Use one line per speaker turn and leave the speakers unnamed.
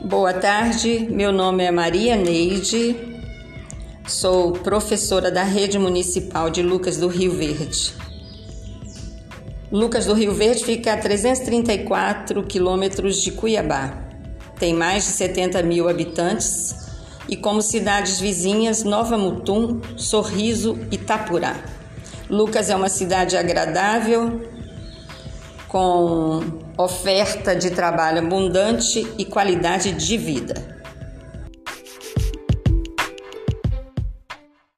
Boa tarde, meu nome é Maria Neide, sou professora da Rede Municipal de Lucas do Rio Verde. Lucas do Rio Verde fica a 334 quilômetros de Cuiabá. Tem mais de 70 mil habitantes e como cidades vizinhas Nova Mutum, Sorriso e Itapurá. Lucas é uma cidade agradável, com oferta de trabalho abundante e qualidade de vida.